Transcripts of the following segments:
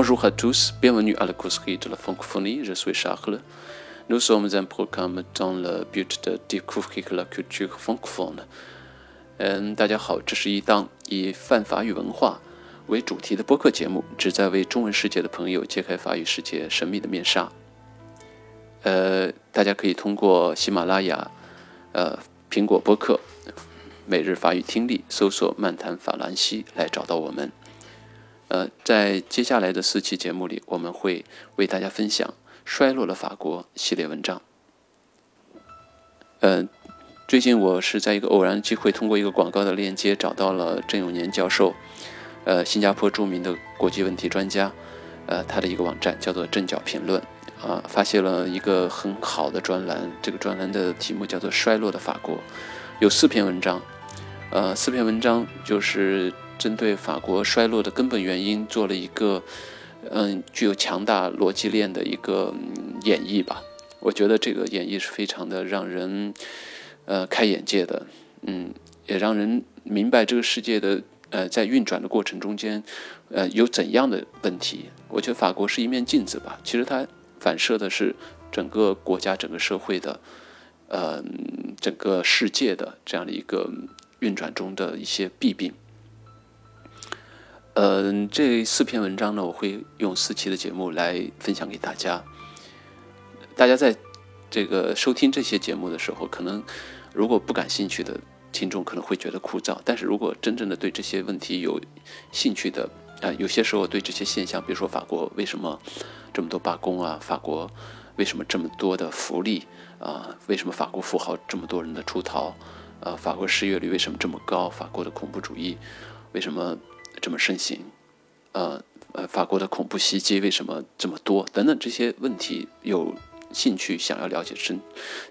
Bonjour à tous, bienvenue à la causerie de la francophonie, je suis Charles. Nous sommes un programme dans le but de découvrir la culture francophone. 嗯，大家好，这是一档以泛法语文化为主题的播客节目，旨在为中文世界的朋友揭开法语世界神秘的面纱。呃，大家可以通过喜马拉雅、呃苹果播客、每日法语听力搜索“漫谈法兰西”来找到我们。呃，在接下来的四期节目里，我们会为大家分享《衰落的法国》系列文章。呃，最近我是在一个偶然机会，通过一个广告的链接找到了郑永年教授，呃，新加坡著名的国际问题专家，呃，他的一个网站叫做“正角评论”，啊，发现了一个很好的专栏。这个专栏的题目叫做《衰落的法国》，有四篇文章，呃，四篇文章就是。针对法国衰落的根本原因做了一个，嗯，具有强大逻辑链的一个演绎吧。我觉得这个演绎是非常的让人，呃，开眼界的，嗯，也让人明白这个世界的，呃，在运转的过程中间，呃，有怎样的问题。我觉得法国是一面镜子吧，其实它反射的是整个国家、整个社会的，呃，整个世界的这样的一个运转中的一些弊病。嗯，这四篇文章呢，我会用四期的节目来分享给大家。大家在这个收听这些节目的时候，可能如果不感兴趣的听众可能会觉得枯燥，但是如果真正的对这些问题有兴趣的啊，有些时候对这些现象，比如说法国为什么这么多罢工啊，法国为什么这么多的福利啊，为什么法国富豪这么多人的出逃啊，法国失业率为什么这么高，法国的恐怖主义为什么？这么盛行，呃呃，法国的恐怖袭击为什么这么多？等等这些问题，有兴趣想要了解深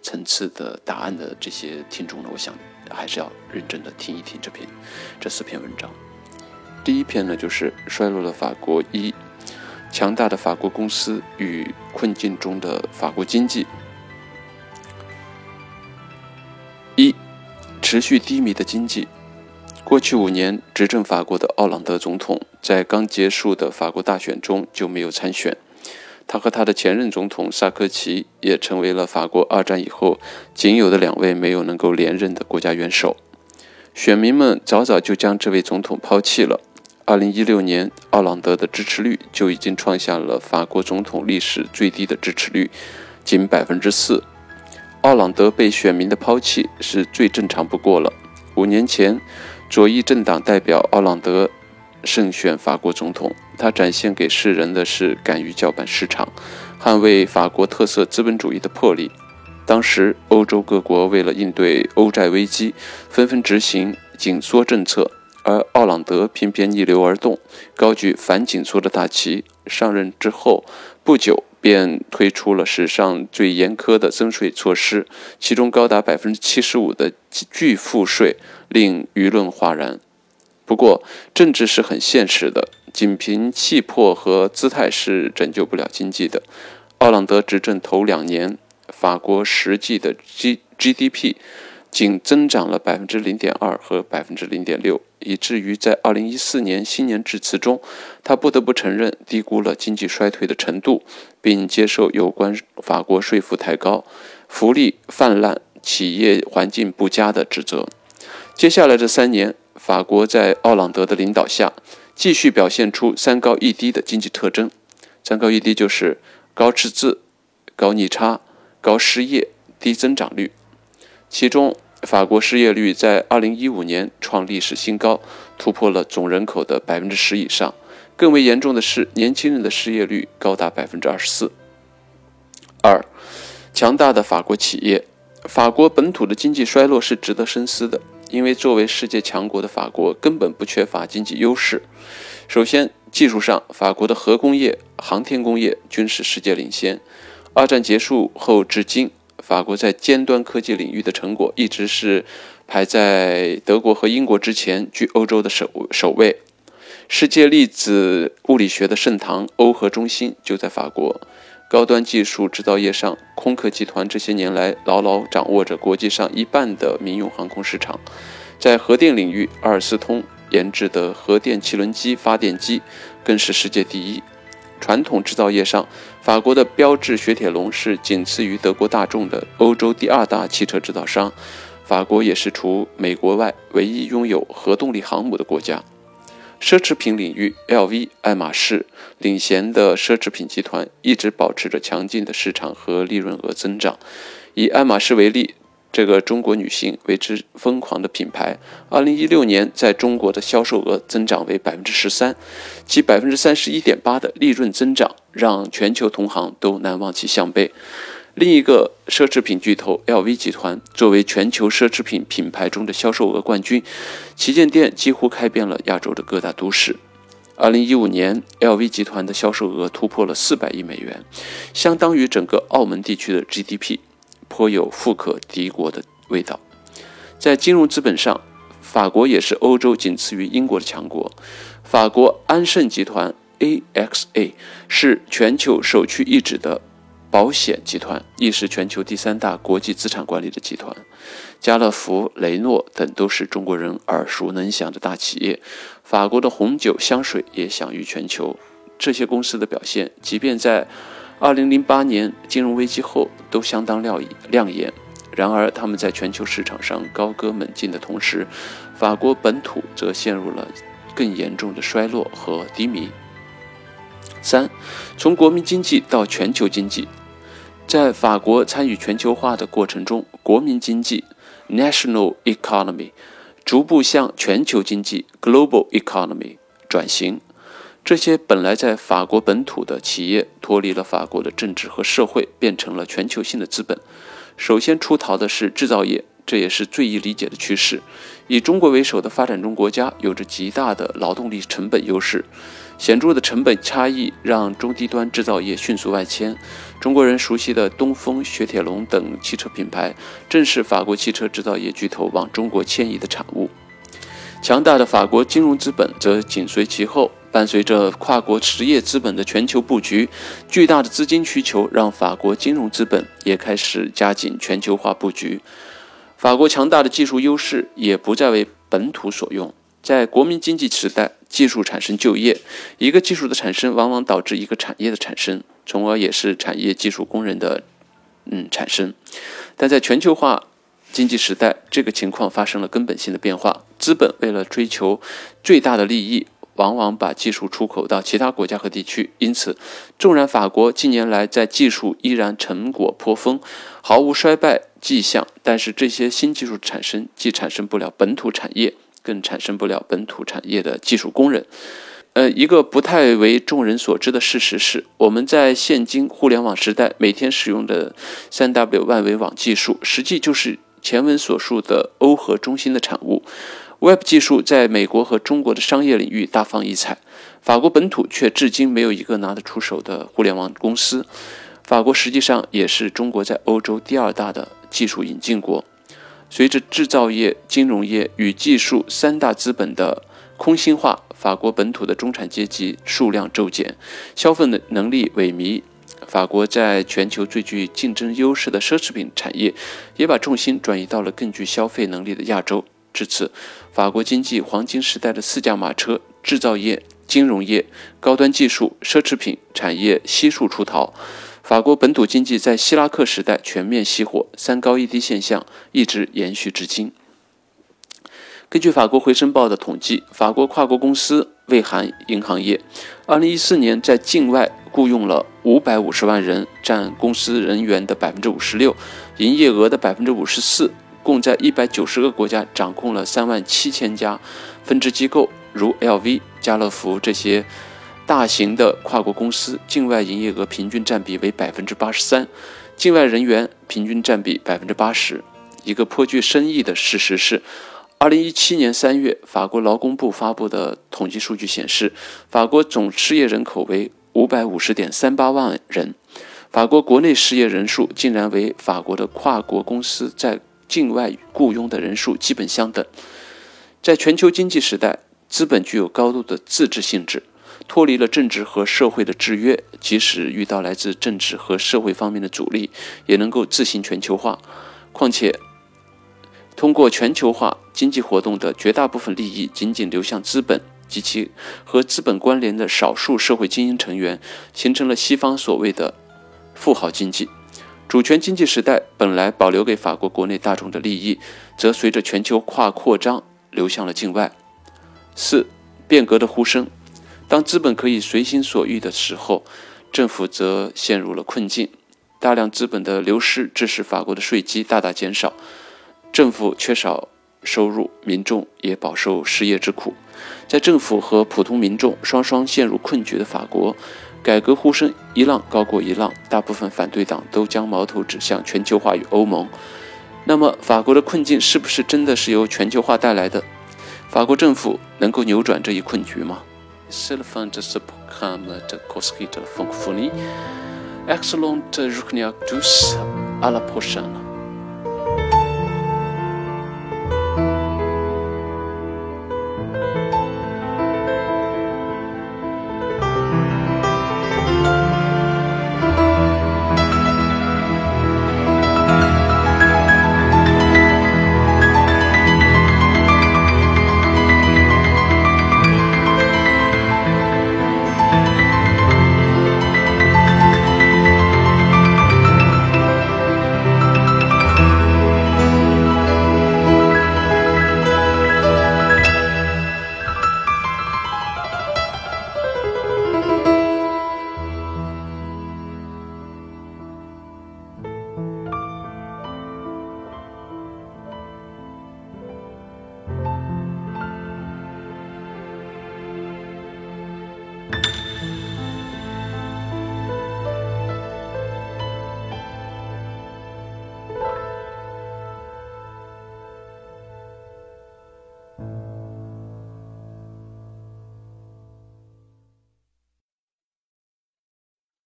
层次的答案的这些听众呢，我想还是要认真的听一听这篇这四篇文章。第一篇呢，就是衰落的法国一强大的法国公司与困境中的法国经济。一持续低迷的经济。过去五年执政法国的奥朗德总统，在刚结束的法国大选中就没有参选。他和他的前任总统萨科齐也成为了法国二战以后仅有的两位没有能够连任的国家元首。选民们早早就将这位总统抛弃了。二零一六年，奥朗德的支持率就已经创下了法国总统历史最低的支持率，仅百分之四。奥朗德被选民的抛弃是最正常不过了。五年前。左翼政党代表奥朗德胜选法国总统，他展现给世人的是敢于叫板市场、捍卫法国特色资本主义的魄力。当时，欧洲各国为了应对欧债危机，纷纷执行紧缩政策，而奥朗德偏偏逆流而动，高举反紧缩的大旗。上任之后不久，便推出了史上最严苛的增税措施，其中高达百分之七十五的巨赋税。令舆论哗然。不过，政治是很现实的，仅凭气魄和姿态是拯救不了经济的。奥朗德执政头两年，法国实际的 G GDP 仅增长了百分之零点二和百分之零点六，以至于在二零一四年新年致辞中，他不得不承认低估了经济衰退的程度，并接受有关法国税负太高、福利泛滥、企业环境不佳的指责。接下来这三年，法国在奥朗德的领导下，继续表现出“三高一低”的经济特征。三高一低就是高赤字、高逆差、高失业、低增长率。其中，法国失业率在2015年创历史新高，突破了总人口的百分之十以上。更为严重的是，年轻人的失业率高达百分之二十四。二，强大的法国企业，法国本土的经济衰落是值得深思的。因为作为世界强国的法国根本不缺乏经济优势。首先，技术上，法国的核工业、航天工业均是世界领先。二战结束后至今，法国在尖端科技领域的成果一直是排在德国和英国之前，居欧洲的首首位。世界粒子物理学的盛唐欧核中心就在法国。高端技术制造业上，空客集团这些年来牢牢掌握着国际上一半的民用航空市场。在核电领域，阿尔斯通研制的核电汽轮机发电机更是世界第一。传统制造业上，法国的标致雪铁龙是仅次于德国大众的欧洲第二大汽车制造商。法国也是除美国外唯一拥有核动力航母的国家。奢侈品领域，LV、爱马仕领衔的奢侈品集团一直保持着强劲的市场和利润额增长。以爱马仕为例，这个中国女性为之疯狂的品牌，2016年在中国的销售额增长为百分之十三，其百分之三十一点八的利润增长让全球同行都难望其项背。另一个奢侈品巨头 LV 集团作为全球奢侈品品牌中的销售额冠军，旗舰店几乎开遍了亚洲的各大都市。2015年，LV 集团的销售额突破了400亿美元，相当于整个澳门地区的 GDP，颇有富可敌国的味道。在金融资本上，法国也是欧洲仅次于英国的强国。法国安盛集团 AXA 是全球首屈一指的。保险集团亦是全球第三大国际资产管理的集团，家乐福、雷诺等都是中国人耳熟能详的大企业。法国的红酒、香水也享誉全球。这些公司的表现，即便在2008年金融危机后，都相当亮亮眼。然而，他们在全球市场上高歌猛进的同时，法国本土则陷入了更严重的衰落和低迷。三，从国民经济到全球经济。在法国参与全球化的过程中，国民经济 （national economy） 逐步向全球经济 （global economy） 转型。这些本来在法国本土的企业脱离了法国的政治和社会，变成了全球性的资本。首先出逃的是制造业，这也是最易理解的趋势。以中国为首的发展中国家有着极大的劳动力成本优势。显著的成本差异让中低端制造业迅速外迁。中国人熟悉的东风、雪铁龙等汽车品牌，正是法国汽车制造业巨头往中国迁移的产物。强大的法国金融资本则紧随其后。伴随着跨国实业资本的全球布局，巨大的资金需求让法国金融资本也开始加紧全球化布局。法国强大的技术优势也不再为本土所用。在国民经济时代，技术产生就业，一个技术的产生往往导致一个产业的产生，从而也是产业技术工人的嗯产生。但在全球化经济时代，这个情况发生了根本性的变化。资本为了追求最大的利益，往往把技术出口到其他国家和地区。因此，纵然法国近年来在技术依然成果颇丰，毫无衰败迹象，但是这些新技术产生既产生不了本土产业。更产生不了本土产业的技术工人。呃，一个不太为众人所知的事实是，我们在现今互联网时代每天使用的三 W 万维网技术，实际就是前文所述的欧核中心的产物。Web 技术在美国和中国的商业领域大放异彩，法国本土却至今没有一个拿得出手的互联网公司。法国实际上也是中国在欧洲第二大的技术引进国。随着制造业、金融业与技术三大资本的空心化，法国本土的中产阶级数量骤减，消费能能力萎靡。法国在全球最具竞争优势的奢侈品产业，也把重心转移到了更具消费能力的亚洲。至此，法国经济黄金时代的四驾马车——制造业、金融业、高端技术、奢侈品产业悉数出逃。法国本土经济在希拉克时代全面熄火，三高一低现象一直延续至今。根据法国《回声报》的统计，法国跨国公司未含银行业，2014年在境外雇佣了550万人，占公司人员的56%，营业额的54%，共在190个国家掌控了3万七千家分支机构，如 LV、家乐福这些。大型的跨国公司境外营业额平均占比为百分之八十三，境外人员平均占比百分之八十。一个颇具深意的事实是，二零一七年三月，法国劳工部发布的统计数据显示，法国总失业人口为五百五十点三八万人，法国国内失业人数竟然为法国的跨国公司在境外雇佣的人数基本相等。在全球经济时代，资本具有高度的自治性质。脱离了政治和社会的制约，即使遇到来自政治和社会方面的阻力，也能够自行全球化。况且，通过全球化经济活动的绝大部分利益仅仅流向资本，及其和资本关联的少数社会精英成员，形成了西方所谓的富豪经济。主权经济时代本来保留给法国国内大众的利益，则随着全球化扩张流向了境外。四、变革的呼声。当资本可以随心所欲的时候，政府则陷入了困境。大量资本的流失致使法国的税基大大减少，政府缺少收入，民众也饱受失业之苦。在政府和普通民众双双陷入困局的法国，改革呼声一浪高过一浪，大部分反对党都将矛头指向全球化与欧盟。那么，法国的困境是不是真的是由全球化带来的？法国政府能够扭转这一困局吗？Excellent journée à tous. À la prochaine.